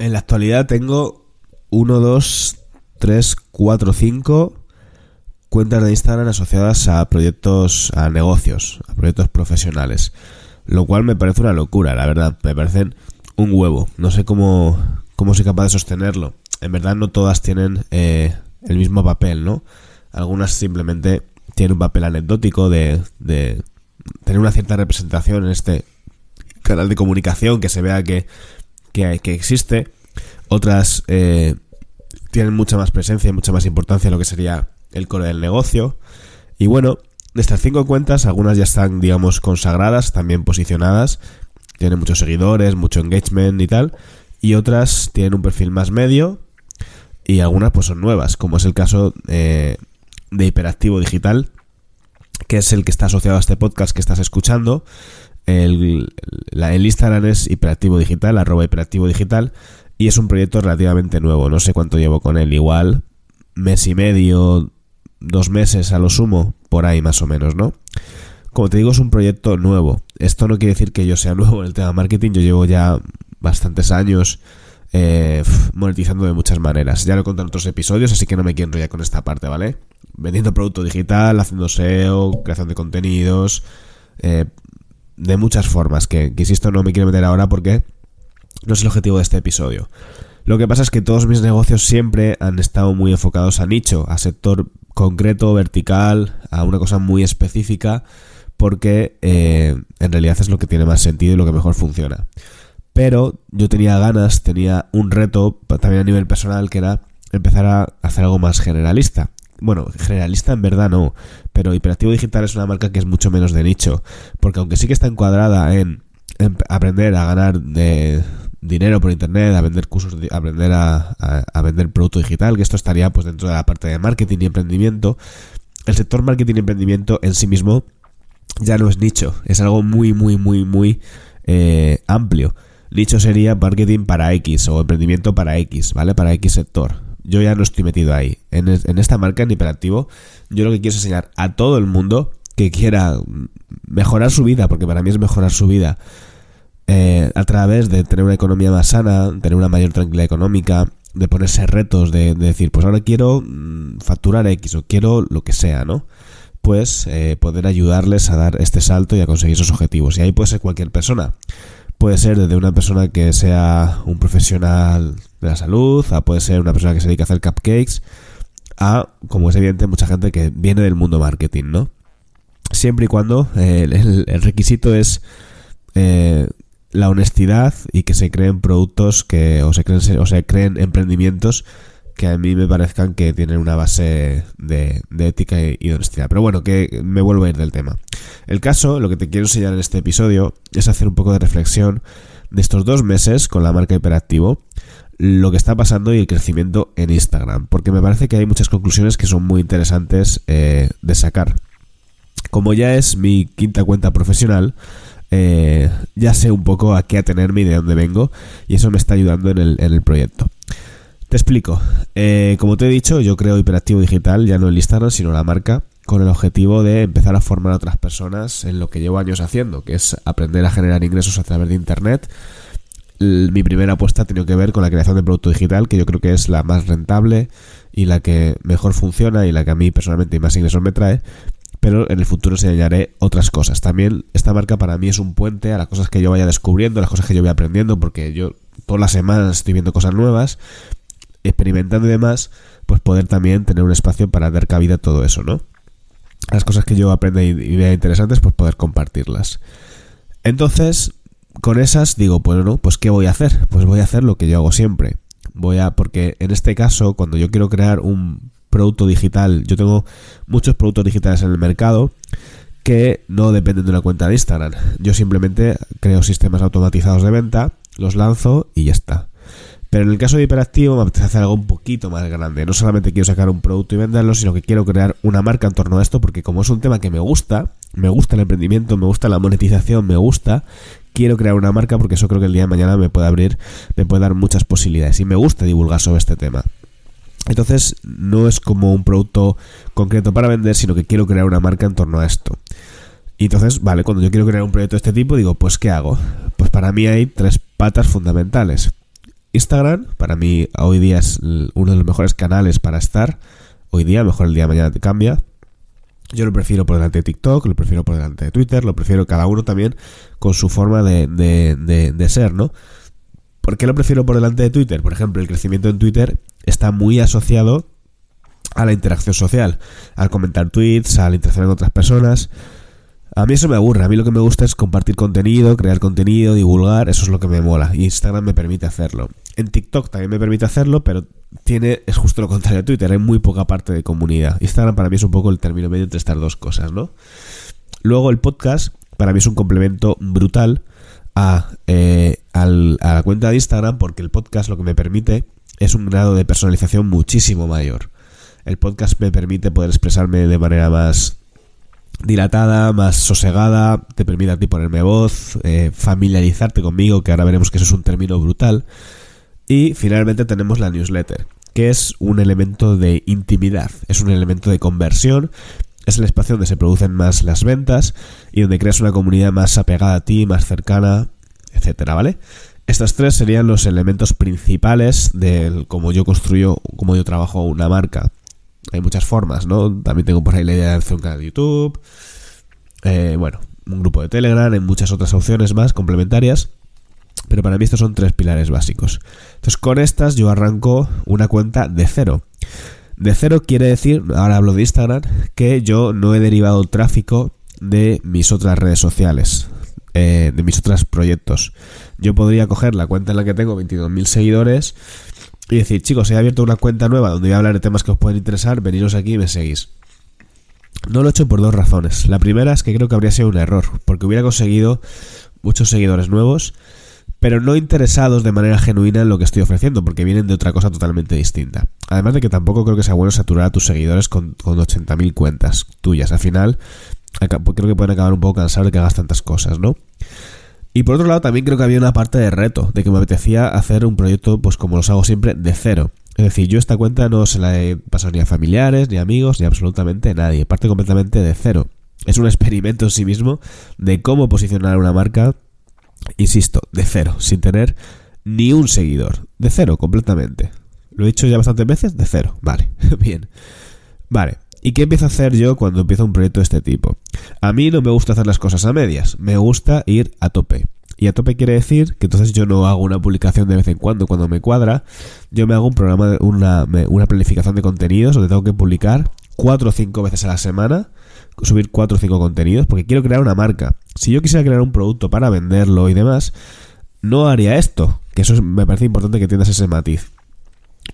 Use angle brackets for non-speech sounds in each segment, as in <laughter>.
En la actualidad tengo 1, 2, 3, 4, 5 cuentas de Instagram asociadas a proyectos, a negocios, a proyectos profesionales. Lo cual me parece una locura, la verdad. Me parecen un huevo. No sé cómo, cómo soy capaz de sostenerlo. En verdad no todas tienen eh, el mismo papel, ¿no? Algunas simplemente tienen un papel anecdótico de, de tener una cierta representación en este canal de comunicación, que se vea que, que, que existe. Otras eh, tienen mucha más presencia y mucha más importancia en lo que sería el core del negocio. Y bueno, de estas cinco cuentas, algunas ya están, digamos, consagradas, también posicionadas, tienen muchos seguidores, mucho engagement y tal, y otras tienen un perfil más medio, y algunas pues son nuevas, como es el caso eh, de Hiperactivo Digital, que es el que está asociado a este podcast que estás escuchando. El, el Instagram es Hiperactivo Digital, arroba Hiperactivo Digital, y es un proyecto relativamente nuevo, no sé cuánto llevo con él, igual mes y medio, dos meses a lo sumo, por ahí más o menos, ¿no? Como te digo, es un proyecto nuevo. Esto no quiere decir que yo sea <laughs> nuevo en el tema marketing, yo llevo ya bastantes años eh, monetizando de muchas maneras. Ya lo he contado en otros episodios, así que no me quiero enrollar con esta parte, ¿vale? Vendiendo producto digital, haciendo SEO, creación de contenidos, eh, de muchas formas, que, que insisto no me quiero meter ahora porque no es el objetivo de este episodio. Lo que pasa es que todos mis negocios siempre han estado muy enfocados a nicho, a sector concreto, vertical, a una cosa muy específica, porque eh, en realidad es lo que tiene más sentido y lo que mejor funciona. Pero yo tenía ganas, tenía un reto también a nivel personal que era empezar a hacer algo más generalista. Bueno, generalista en verdad no, pero Hiperactivo Digital es una marca que es mucho menos de nicho, porque aunque sí que está encuadrada en, en aprender a ganar de, dinero por internet, a vender cursos, a aprender a, a, vender producto digital, que esto estaría pues dentro de la parte de marketing y emprendimiento. El sector marketing y emprendimiento en sí mismo ya no es nicho, es algo muy, muy, muy, muy eh, amplio. Nicho sería marketing para X o emprendimiento para X, ¿vale? Para X sector. Yo ya no estoy metido ahí. En, esta marca, en Hiperactivo, yo lo que quiero es enseñar a todo el mundo que quiera mejorar su vida, porque para mí es mejorar su vida, eh, a través de tener una economía más sana, tener una mayor tranquilidad económica, de ponerse retos, de, decir, pues ahora quiero mm, facturar X o quiero lo que sea, ¿no? Pues eh, poder ayudarles a dar este salto y a conseguir esos objetivos. Y ahí puede ser cualquier persona. Puede ser desde una persona que sea un profesional de la salud, a puede ser una persona que se dedica a hacer cupcakes, a, como es evidente, mucha gente que viene del mundo marketing, ¿no? Siempre y cuando eh, el, requisito es la honestidad y que se creen productos que o se creen o se creen emprendimientos que a mí me parezcan que tienen una base de, ética y, de honestidad. Pero bueno, que me vuelvo a ir del tema. El caso, lo que te quiero enseñar en este episodio es hacer un poco de reflexión de estos dos meses con la marca Hiperactivo, lo que está pasando y el crecimiento en Instagram, porque me parece que hay muchas conclusiones que son muy interesantes eh, de sacar. Como ya es mi quinta cuenta profesional, eh, ya sé un poco a qué atenerme y de dónde vengo, y eso me está ayudando en el, en el proyecto. Te explico. Eh, como te he dicho, yo creo Hiperactivo Digital, ya no el Instagram, sino la marca, con el objetivo de empezar a formar a otras personas en lo que llevo años haciendo, que es aprender a generar ingresos a través de Internet. mi primera apuesta ha tenido que ver con la creación de producto digital, que yo creo que es la más rentable y la que mejor funciona y la que a mí personalmente más ingresos me trae pero en el futuro enseñaré otras cosas. También esta marca para mí es un puente a las cosas que yo vaya descubriendo, las cosas que yo voy aprendiendo, porque yo todas las semanas estoy viendo cosas nuevas, experimentando y demás, pues poder también tener un espacio para dar cabida a todo eso, ¿no? Las cosas que yo aprenda y vea interesantes, pues poder compartirlas. Entonces, con esas digo, pues no, pues ¿qué voy a hacer? Pues voy a hacer lo que yo hago siempre. Voy a, porque en este caso, cuando yo quiero crear un producto digital. Yo tengo muchos productos digitales en el mercado que no dependen de una cuenta de Instagram. Yo simplemente creo sistemas automatizados de venta, los lanzo y ya está. Pero en el caso de hiperactivo me apetece hacer algo un poquito más grande. No solamente quiero sacar un producto y venderlo, sino que quiero crear una marca en torno a esto, porque como es un tema que me gusta, me gusta el emprendimiento, me gusta la monetización, me gusta, quiero crear una marca porque eso creo que el día de mañana me puede abrir, me puede dar muchas posibilidades. Y me gusta divulgar sobre este tema. Entonces no es como un producto concreto para vender, sino que quiero crear una marca en torno a esto. Y entonces, vale, cuando yo quiero crear un proyecto de este tipo, digo, pues ¿qué hago? Pues para mí hay tres patas fundamentales. Instagram, para mí hoy día es uno de los mejores canales para estar. Hoy día, mejor el día de mañana te cambia. Yo lo prefiero por delante de TikTok, lo prefiero por delante de Twitter, lo prefiero cada uno también con su forma de, de, de, ser, ¿no? ¿Por qué lo prefiero por delante de Twitter? Por ejemplo, el crecimiento en Twitter está muy asociado a la interacción social, al comentar tweets, a la con otras personas. A mí eso me aburre, a mí lo que me gusta es compartir contenido, crear contenido, divulgar, eso es lo que me mola. Y Instagram me permite hacerlo. En TikTok también me permite hacerlo, pero tiene, es justo lo contrario de Twitter, hay muy poca parte de comunidad. Instagram para mí es un poco el término medio entre estas dos cosas, ¿no? Luego el podcast para mí es un complemento brutal a, eh, a la cuenta de Instagram porque el podcast lo que me permite es un grado de personalización muchísimo mayor. El podcast me permite poder expresarme de manera más dilatada, más sosegada, te permite a ti ponerme voz, eh, familiarizarte conmigo, que ahora veremos que eso es un término brutal. Y finalmente tenemos la newsletter, que es un elemento de intimidad, es un elemento de conversión, es el espacio donde se producen más las ventas y donde creas una comunidad más apegada a ti, más cercana, etcétera, ¿vale? Estos tres serían los elementos principales de cómo yo construyo, cómo yo trabajo una marca hay muchas formas, ¿no? También tengo por ahí la idea de hacer un canal de YouTube. Eh, bueno, un grupo de Telegram, en muchas otras opciones más complementarias. Pero para mí estos son tres pilares básicos. Entonces con estas yo arranco una cuenta de cero. De cero quiere decir, ahora hablo de Instagram, que yo no he derivado tráfico de mis otras redes sociales, eh, de mis otros proyectos. Yo podría coger la cuenta en la que tengo 22.000 seguidores y decir, chicos, he abierto una cuenta nueva donde voy a hablar de temas que os pueden interesar, veniros aquí y me seguís. No lo he hecho por dos razones. La primera es que creo que habría sido un error, porque hubiera conseguido muchos seguidores nuevos, pero no interesados de manera genuina en lo que estoy ofreciendo, porque vienen de otra cosa totalmente distinta. Además de que tampoco creo que sea bueno saturar a tus seguidores con, con 80.000 cuentas tuyas. Al final, creo que pueden acabar un poco cansados de que hagas tantas cosas, ¿no? Y por otro lado, también creo que había una parte de reto, de que me apetecía hacer un proyecto, pues como los hago siempre, de cero. Es decir, yo esta cuenta no se la he pasado ni a familiares, ni a amigos, ni absolutamente nadie. Parte completamente de cero. Es un experimento en sí mismo de cómo posicionar una marca, insisto, de cero, sin tener ni un seguidor. De cero, completamente. Lo he dicho ya bastantes veces, de cero. Vale, <laughs> bien. Vale, ¿Y qué empiezo a hacer yo cuando empiezo un proyecto de este tipo? A mí no me gusta hacer las cosas a medias, me gusta ir a tope. Y a tope quiere decir que entonces yo no hago una publicación de vez en cuando cuando me cuadra, yo me hago un programa, una, una planificación de contenidos donde tengo que publicar cuatro o cinco veces a la semana, subir cuatro o cinco contenidos, porque quiero crear una marca. Si yo quisiera crear un producto para venderlo y demás, no haría esto, que eso me parece importante que tengas ese matiz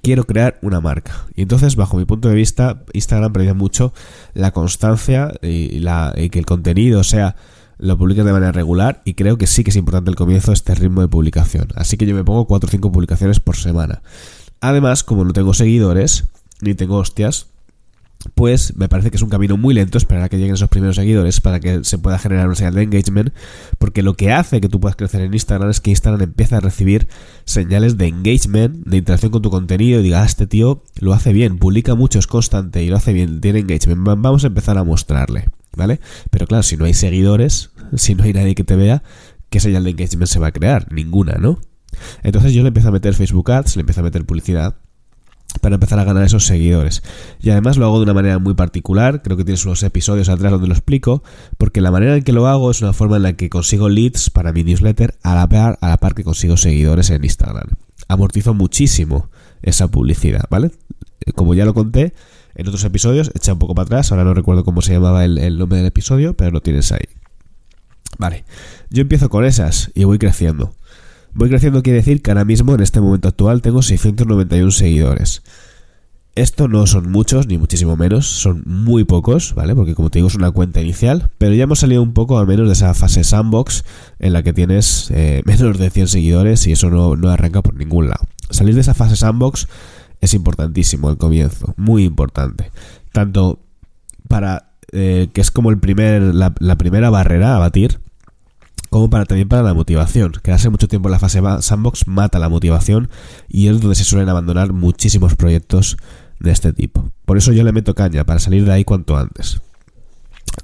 quiero crear una marca. Y entonces, bajo mi punto de vista, Instagram premia mucho la constancia y, la, que el contenido sea lo publiques de manera regular y creo que sí que es importante el comienzo este ritmo de publicación. Así que yo me pongo 4 o 5 publicaciones por semana. Además, como no tengo seguidores, ni tengo hostias, pues me parece que es un camino muy lento esperar a que lleguen esos primeros seguidores para que se pueda generar una señal de engagement, porque lo que hace que tú puedas crecer en Instagram es que Instagram empieza a recibir señales de engagement, de interacción con tu contenido, y diga, ah, este tío lo hace bien, publica mucho, es constante y lo hace bien, tiene engagement, vamos a empezar a mostrarle, ¿vale? Pero claro, si no hay seguidores, <laughs> si no hay nadie que te vea, ¿qué señal de engagement se va a crear? Ninguna, ¿no? Entonces yo le empiezo a meter Facebook Ads, le empiezo a meter publicidad para empezar a ganar esos seguidores. Y además lo hago de una manera muy particular, creo que tienes unos episodios atrás donde lo explico, porque la manera en que lo hago es una forma en la que consigo leads para mi newsletter a la par, a la par que consigo seguidores en Instagram. Amortizo muchísimo esa publicidad, ¿vale? Como ya lo conté en otros episodios, echa un poco para atrás, ahora no recuerdo cómo se llamaba el, el nombre del episodio, pero lo tienes ahí. Vale, yo empiezo con esas y voy creciendo. Voy creciendo quiere decir que ahora mismo, en este momento actual, tengo 691 seguidores. Esto no son muchos, ni muchísimo menos, son muy pocos, ¿vale? Porque como te digo es una cuenta inicial, pero ya hemos salido un poco al menos de esa fase sandbox en la que tienes eh, <laughs> menos de 100 seguidores y eso no, no arranca por ningún lado. Salir de esa fase sandbox es importantísimo al comienzo, muy importante. Tanto para eh, que es como el primer, la, la primera barrera a batir, como para también para la motivación. Quedarse mucho tiempo en la fase sandbox mata la motivación y es donde se suelen abandonar muchísimos proyectos de este tipo. Por eso yo le meto caña para salir de ahí cuanto antes.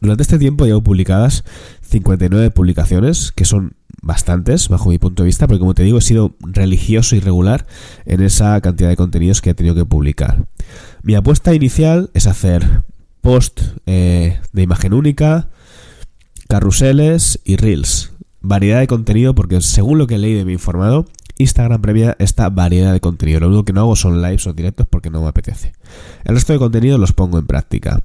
Durante este tiempo llevo publicadas 59 publicaciones, que son bastantes, bajo mi punto de vista, porque como te digo, he sido religioso y regular en esa cantidad de contenidos que he tenido que publicar. Mi apuesta inicial es hacer post eh, de imagen única, carruseles y reels. Variedad de contenido, porque según lo que y me he informado, Instagram premia esta variedad de contenido. Lo único que no hago son lives o directos porque no me apetece. El resto de contenido los pongo en práctica.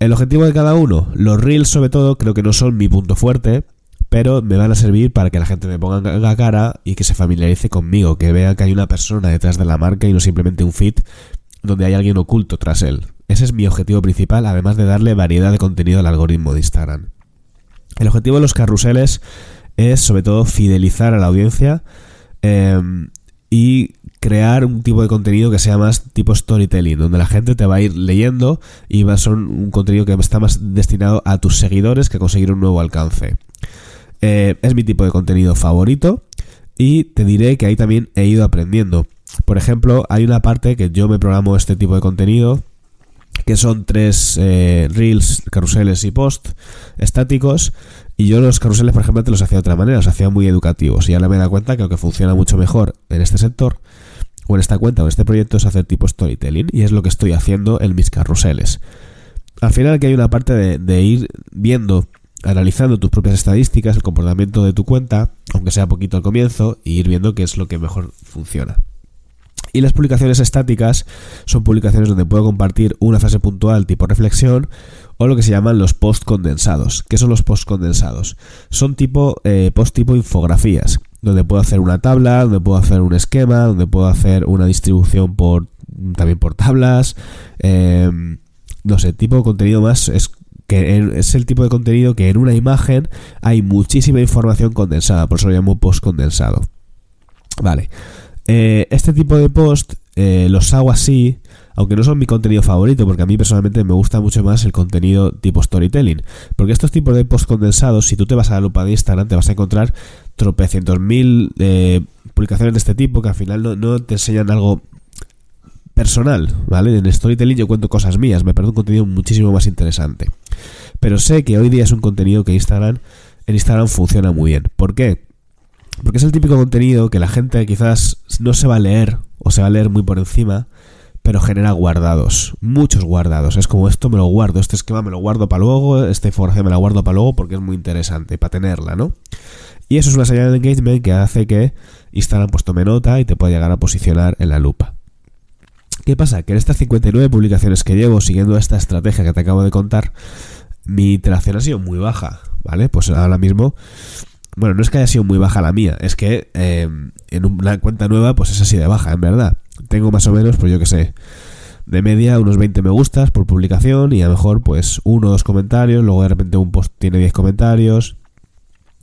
El objetivo de cada uno, los reels sobre todo, creo que no son mi punto fuerte, pero me van a servir para que la gente me ponga la cara y que se familiarice conmigo, que vea que hay una persona detrás de la marca y no simplemente un feed donde hay alguien oculto tras él. Ese es mi objetivo principal, además de darle variedad de contenido al algoritmo de Instagram. El objetivo de los carruseles es sobre todo fidelizar a la audiencia em, y crear un tipo de contenido que sea más tipo storytelling, donde la gente te va a ir leyendo y va a ser un contenido que está más destinado a tus seguidores que a conseguir un nuevo alcance. Eh, es mi tipo de contenido favorito y te diré que ahí también he ido aprendiendo. Por ejemplo, hay una parte que yo me programo este tipo de contenido que son tres eh, reels, carruseles y post estáticos. Y yo los carruseles, por ejemplo, te los hacía de otra manera, los hacía muy educativos. Y ahora me da cuenta que lo que funciona mucho mejor en este sector o en esta cuenta o en este proyecto es hacer tipo storytelling y es lo que estoy haciendo en mis carruseles. Al final aquí hay una parte de, ir viendo, analizando tus propias estadísticas, el comportamiento de tu cuenta, aunque sea poquito al comienzo, y ir viendo qué es lo que mejor funciona. Y las publicaciones estáticas son publicaciones donde puedo compartir una frase puntual tipo reflexión o lo que se llaman los post condensados. ¿Qué son los post condensados? Son tipo eh, post tipo infografías donde puedo hacer una tabla, donde puedo hacer un esquema, donde puedo hacer una distribución por también por tablas, em, no sé, tipo de contenido más es que es el tipo de contenido que en una imagen hay muchísima información condensada, por eso lo llamo post condensado. Vale, eh, este tipo de post eh, los hago así aunque no son mi contenido favorito, porque a mí personalmente me gusta mucho más el contenido tipo storytelling. Porque estos tipos de post condensados, si tú te vas a la lupa de Instagram, te vas a encontrar tropecientos mil eh, publicaciones de este tipo que al final no, te enseñan algo personal, ¿vale? En storytelling yo cuento cosas mías, me parece un contenido muchísimo más interesante. Pero sé que hoy día es un contenido que Instagram, en Instagram funciona muy bien. ¿Por qué? Porque es el típico contenido que la gente quizás no se va a leer o se va a leer muy por encima, pero genera guardados, muchos guardados. Es como esto me lo guardo, este esquema me lo guardo para luego, esta información me la guardo para luego porque es muy interesante, para tenerla, ¿no? Y eso es una señal de engagement que hace que Instagram pues tome nota y te pueda llegar a posicionar en la lupa. ¿Qué pasa? Que en estas 59 publicaciones que llevo siguiendo esta estrategia que te acabo de contar, mi interacción ha sido muy baja, ¿vale? Pues ahora mismo bueno, no es que haya sido muy baja la mía, es que eh, en una cuenta nueva pues es así de baja, en verdad. Tengo más o menos, pues yo que sé, de media unos 20 me gustas por publicación y a lo mejor pues uno o dos comentarios, luego de repente un post tiene 10 comentarios,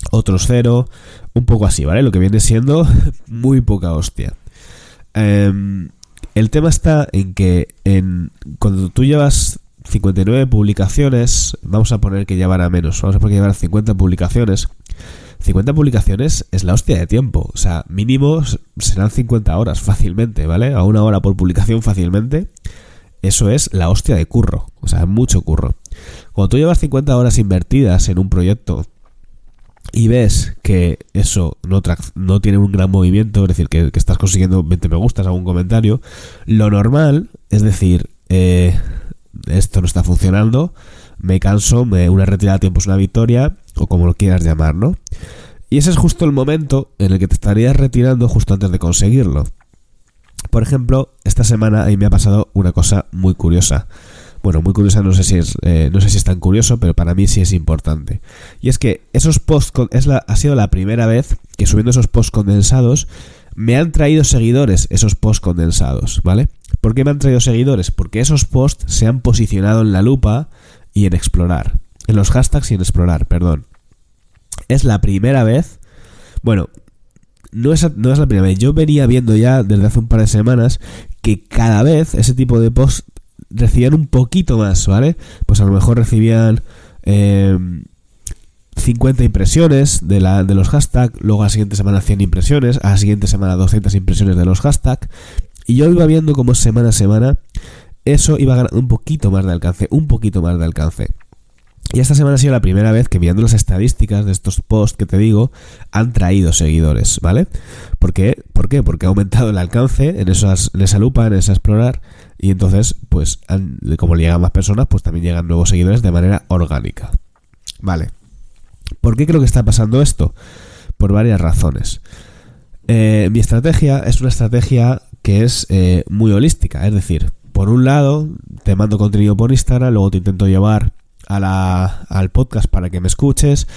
otros cero, un poco así, ¿vale? Lo que viene siendo <laughs> muy poca hostia. Em, el tema está en que en, cuando tú llevas 59 publicaciones, vamos a poner que llevará menos, vamos a poner que llevar 50 publicaciones, 50 publicaciones es la hostia de tiempo. O sea, mínimo serán 50 horas fácilmente, ¿vale? A una hora por publicación fácilmente. Eso es la hostia de curro. O sea, mucho curro. Cuando tú llevas 50 horas invertidas en un proyecto y ves que eso no, no tiene un gran movimiento, es decir, que, estás consiguiendo 20 me gustas, algún comentario, lo normal es decir, eh, esto no está funcionando, me canso, me, una retirada de tiempo es una victoria, o como lo quieras llamar, ¿no? Y ese es justo el momento en el que te estarías retirando justo antes de conseguirlo. Por ejemplo, esta semana ahí me ha pasado una cosa muy curiosa. Bueno, muy curiosa, no sé si es, eh, no sé si es tan curioso, pero para mí sí es importante. Y es que esos posts ha sido la primera vez que subiendo esos posts condensados me han traído seguidores esos posts condensados, ¿vale? ¿Por qué me han traído seguidores? Porque esos posts se han posicionado en la lupa y en explorar. En los hashtags y en explorar, perdón. Es la primera vez. Bueno, no es, no es la primera vez. Yo venía viendo ya desde hace un par de semanas que cada vez ese tipo de posts recibían un poquito más, ¿vale? Pues a lo mejor recibían eh, 50 impresiones de, la, de los hashtags, luego a la siguiente semana 100 impresiones, a la siguiente semana 200 impresiones de los hashtags. Y yo iba viendo como semana a semana eso iba ganando un poquito más de alcance, un poquito más de alcance. Y esta semana ha sido la primera vez que viendo las estadísticas de estos posts que te digo, han traído seguidores, ¿vale? ¿Por qué? ¿Por qué? Porque ha aumentado el alcance en, esa lupa, en esa explorar, y entonces, pues, como le llegan más personas, pues también llegan nuevos seguidores de manera orgánica. Vale. ¿Por qué creo que está pasando esto? Por varias razones. Eh, mi estrategia es una estrategia que es eh, muy holística, es decir, por un lado, te mando contenido por Instagram, luego te intento llevar a la, al podcast para que me escuches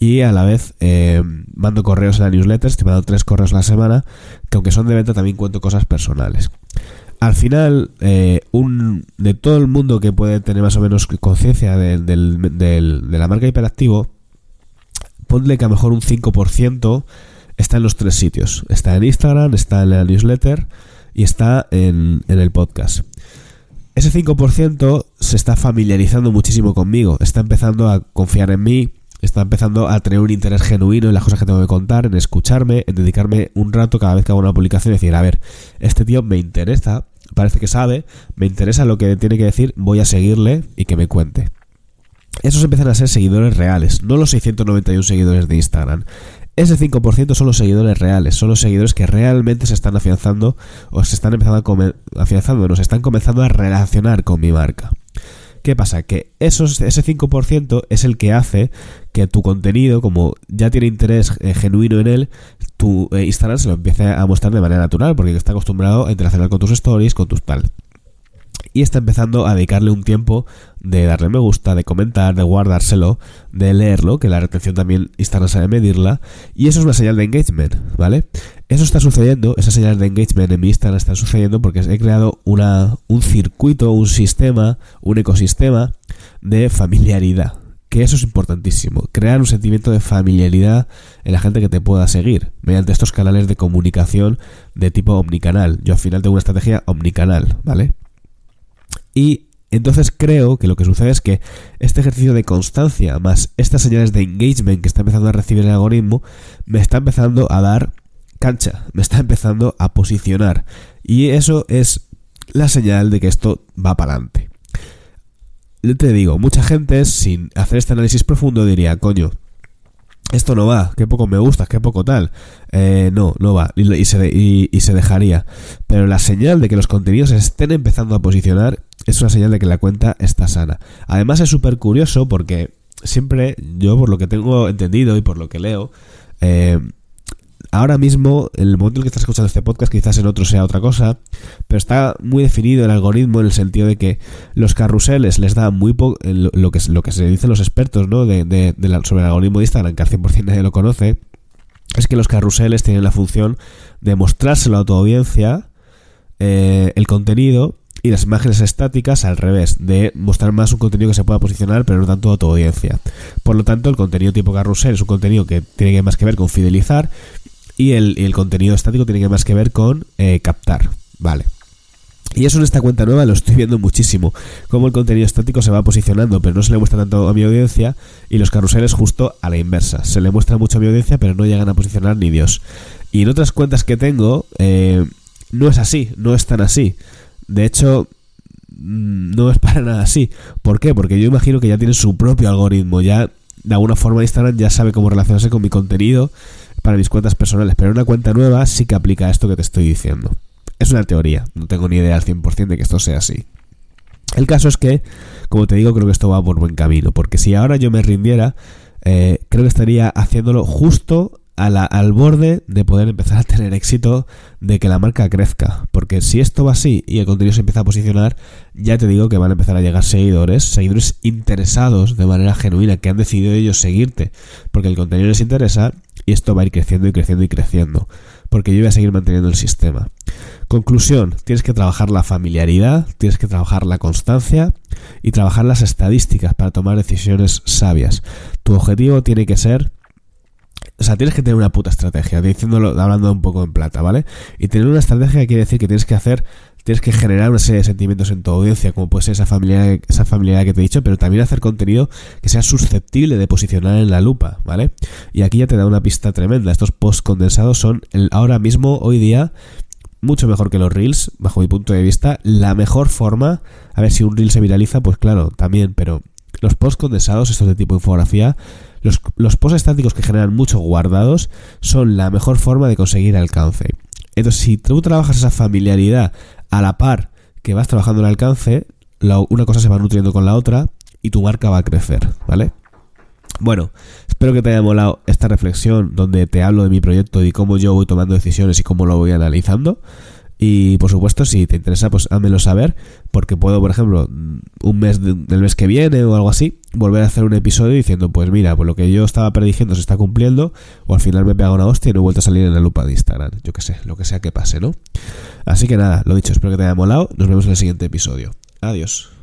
y a la vez eh, mando correos en la newsletter, te mando tres correos a la semana, que aunque son de venta también cuento cosas personales. Al final, eh, un, de todo el mundo que puede tener más o menos conciencia de, de la marca hiperactivo, ponle que a lo mejor un 5% está en los tres sitios. Está en Instagram, está en la newsletter y está en, en el podcast ese 5% se está familiarizando muchísimo conmigo, está empezando a confiar en mí, está empezando a tener un interés genuino en las cosas que tengo que contar, en escucharme, en dedicarme un rato cada vez que hago una publicación y decir, a ver, este tío me interesa, parece que sabe, me interesa lo que tiene que decir, voy a seguirle y que me cuente. Esos empiezan a ser seguidores reales, no los 691 seguidores de Instagram. Ese 5% son los seguidores reales, son los seguidores que realmente se están afianzando o se están empezando a afianzando, nos están comenzando a relacionar con mi marca. ¿Qué pasa? Que esos, ese 5% es el que hace que tu contenido, como ya tiene interés eh, genuino en él, tu eh, Instagram se lo empiece a mostrar de manera natural, porque está acostumbrado a interaccionar con tus stories, con tus tal y está empezando a dedicarle un tiempo de darle me gusta, de comentar, de guardárselo, de leerlo, que la retención también Instagram sabe medirla, y eso es una señal de engagement, ¿vale? Eso está sucediendo, esas señales de engagement en mi Instagram están sucediendo porque he creado una, un circuito, un sistema, un ecosistema de familiaridad. Que eso es importantísimo, crear un sentimiento de familiaridad en la gente que te pueda seguir, mediante estos canales de comunicación de tipo omnicanal. Yo al final tengo una estrategia omnicanal, ¿vale? Y entonces creo que lo que sucede es que este ejercicio de constancia más estas señales de engagement que está empezando a recibir el algoritmo me está empezando a dar cancha, me está empezando a posicionar. Y eso es la señal de que esto va para adelante. Te digo, mucha gente sin hacer este análisis profundo diría, coño, esto no va, qué poco me gusta, qué poco tal. Eh, no, no va, y, se, y, se dejaría. Pero la señal de que los contenidos estén empezando a posicionar es una señal de que la cuenta está sana. Además es súper curioso porque siempre yo, por lo que tengo entendido y por lo que leo, eh, ahora mismo, el momento en el que estás escuchando este podcast, quizás en otro sea otra cosa, pero está muy definido el algoritmo en el sentido de que los carruseles les da muy poco, lo que, lo que se dicen los expertos ¿no? de, de, sobre el algoritmo de Instagram, que al 100% nadie lo conoce, es que los carruseles tienen la función de mostrárselo a tu audiencia eh, el contenido y las imágenes estáticas al revés, de mostrar más un contenido que se pueda posicionar, pero no tanto a tu audiencia. Por lo tanto, el contenido tipo carrusel es un contenido que tiene más que ver con fidelizar y el, contenido estático tiene más que ver con eh, captar. Vale. Y eso en esta cuenta nueva lo estoy viendo muchísimo. Cómo el contenido estático se va posicionando, pero no se le muestra tanto a mi audiencia. Y los carruseles justo a la inversa. Se le muestra mucho a mi audiencia, pero no llegan a posicionar ni Dios. Y en otras cuentas que tengo, eh, no es así, no es tan así. De hecho, mm, no es <laughs> para nada así. ¿Por qué? Porque yo imagino que ya tiene su propio algoritmo. Ya, de alguna forma, Instagram ya sabe cómo relacionarse con mi contenido para mis cuentas personales, pero una cuenta nueva sí que aplica esto que te estoy diciendo. Es una teoría, no tengo ni idea al 100% de que esto sea así. El caso es que, como te digo, creo que esto va por buen camino, porque si ahora yo me rindiera, eh, creo que estaría haciéndolo justo al borde de poder empezar a tener éxito de que la marca crezca. Porque si esto va así y el contenido se empieza a posicionar, ya te digo que van a empezar a llegar seguidores, seguidores interesados de manera genuina, que han decidido ellos seguirte, porque el contenido les interesa y esto va a ir creciendo y creciendo y creciendo. Porque yo voy a seguir manteniendo el sistema. Conclusión, tienes que trabajar la familiaridad, tienes que trabajar la constancia y trabajar las estadísticas para tomar decisiones sabias. Tu objetivo tiene que ser o sea, tienes que tener una puta estrategia, diciéndolo, hablando un poco en plata, ¿vale? Y tener una estrategia quiere decir que tienes que hacer, tienes que generar una serie de sentimientos en tu audiencia, como puede ser esa familia, esa familiaridad que te he dicho, pero también hacer contenido que sea susceptible de posicionar en la lupa, ¿vale? Y aquí ya te da una pista tremenda. Estos post condensados son ahora mismo, hoy día, mucho mejor que los reels, bajo mi punto de vista. La mejor forma, a ver si un reel se viraliza, pues claro, también, pero los posts condensados, estos de tipo infografía, los, los estáticos que generan muchos guardados son la mejor forma de conseguir alcance. Entonces, si tú trabajas esa familiaridad a la par que vas trabajando el alcance, una cosa se va nutriendo con la otra y tu marca va a crecer, ¿vale? Bueno, espero que te haya molado esta reflexión donde te hablo de mi proyecto y cómo yo voy tomando decisiones y cómo lo voy analizando. Y por supuesto, si te interesa, pues házmelo saber, porque puedo, por ejemplo, un mes del mes que viene o algo así, volver a hacer un episodio diciendo, pues mira, pues lo que yo estaba prediciendo se está cumpliendo, o al final me pega una hostia y no he vuelto a salir en la lupa de Instagram. Yo que sé, lo que sea que pase, ¿no? Así que nada, lo dicho, espero que te haya molado. Nos vemos en el siguiente episodio. Adiós.